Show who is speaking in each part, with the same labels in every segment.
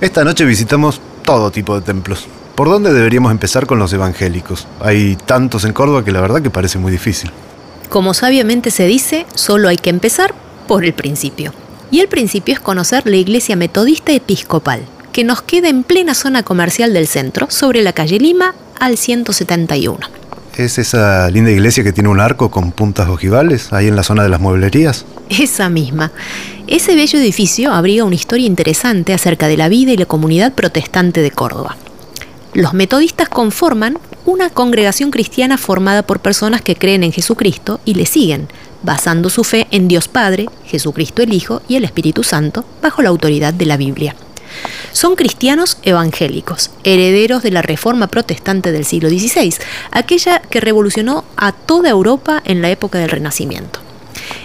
Speaker 1: Esta noche visitamos todo tipo de templos. ¿Por dónde deberíamos empezar con los evangélicos? Hay tantos en Córdoba que la verdad que parece muy difícil.
Speaker 2: Como sabiamente se dice, solo hay que empezar por el principio. Y el principio es conocer la iglesia metodista episcopal, que nos queda en plena zona comercial del centro, sobre la calle Lima al 171.
Speaker 1: ¿Es esa linda iglesia que tiene un arco con puntas ojivales ahí en la zona de las mueblerías?
Speaker 2: Esa misma. Ese bello edificio abriga una historia interesante acerca de la vida y la comunidad protestante de Córdoba. Los metodistas conforman una congregación cristiana formada por personas que creen en Jesucristo y le siguen, basando su fe en Dios Padre, Jesucristo el Hijo y el Espíritu Santo, bajo la autoridad de la Biblia. Son cristianos evangélicos, herederos de la Reforma Protestante del siglo XVI, aquella que revolucionó a toda Europa en la época del Renacimiento.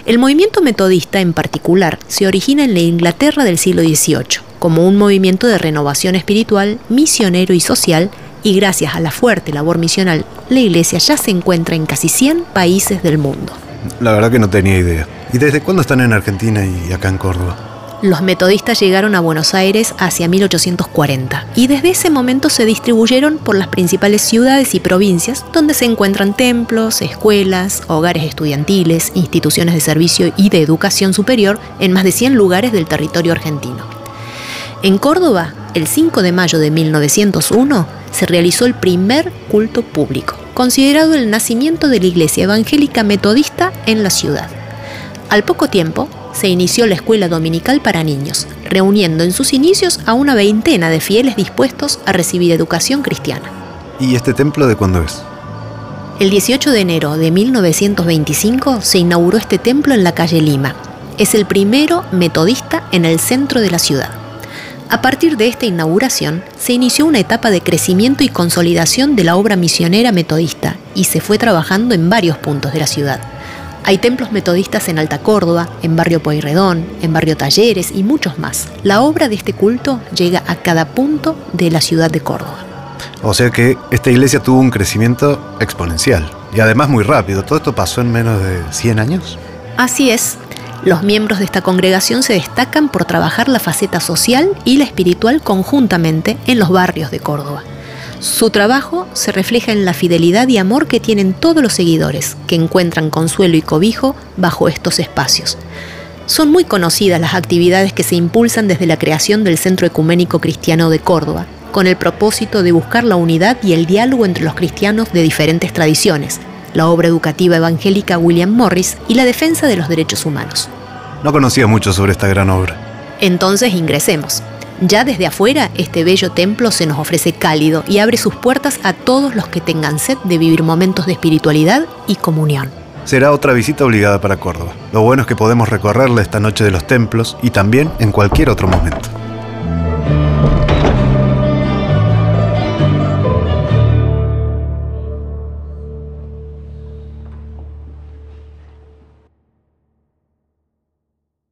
Speaker 2: El movimiento metodista en particular se origina en la Inglaterra del siglo XVIII, como un movimiento de renovación espiritual, misionero y social, y gracias a la fuerte labor misional, la Iglesia ya se encuentra en casi 100 países del mundo.
Speaker 1: La verdad que no tenía idea. ¿Y desde cuándo están en Argentina y acá en Córdoba?
Speaker 2: Los metodistas llegaron a Buenos Aires hacia 1840 y desde ese momento se distribuyeron por las principales ciudades y provincias donde se encuentran templos, escuelas, hogares estudiantiles, instituciones de servicio y de educación superior en más de 100 lugares del territorio argentino. En Córdoba, el 5 de mayo de 1901, se realizó el primer culto público, considerado el nacimiento de la Iglesia Evangélica Metodista en la ciudad. Al poco tiempo, se inició la escuela dominical para niños, reuniendo en sus inicios a una veintena de fieles dispuestos a recibir educación cristiana.
Speaker 1: ¿Y este templo de cuándo es?
Speaker 2: El 18 de enero de 1925 se inauguró este templo en la calle Lima. Es el primero metodista en el centro de la ciudad. A partir de esta inauguración, se inició una etapa de crecimiento y consolidación de la obra misionera metodista y se fue trabajando en varios puntos de la ciudad. Hay templos metodistas en Alta Córdoba, en Barrio Pueyrredón, en Barrio Talleres y muchos más. La obra de este culto llega a cada punto de la ciudad de Córdoba.
Speaker 1: O sea que esta iglesia tuvo un crecimiento exponencial y además muy rápido. ¿Todo esto pasó en menos de 100 años?
Speaker 2: Así es. Los miembros de esta congregación se destacan por trabajar la faceta social y la espiritual conjuntamente en los barrios de Córdoba. Su trabajo se refleja en la fidelidad y amor que tienen todos los seguidores, que encuentran consuelo y cobijo bajo estos espacios. Son muy conocidas las actividades que se impulsan desde la creación del Centro Ecuménico Cristiano de Córdoba, con el propósito de buscar la unidad y el diálogo entre los cristianos de diferentes tradiciones, la obra educativa evangélica William Morris y la defensa de los derechos humanos.
Speaker 1: No conocía mucho sobre esta gran obra.
Speaker 2: Entonces ingresemos. Ya desde afuera, este bello templo se nos ofrece cálido y abre sus puertas a todos los que tengan sed de vivir momentos de espiritualidad y comunión.
Speaker 1: Será otra visita obligada para Córdoba. Lo bueno es que podemos recorrerla esta noche de los templos y también en cualquier otro momento.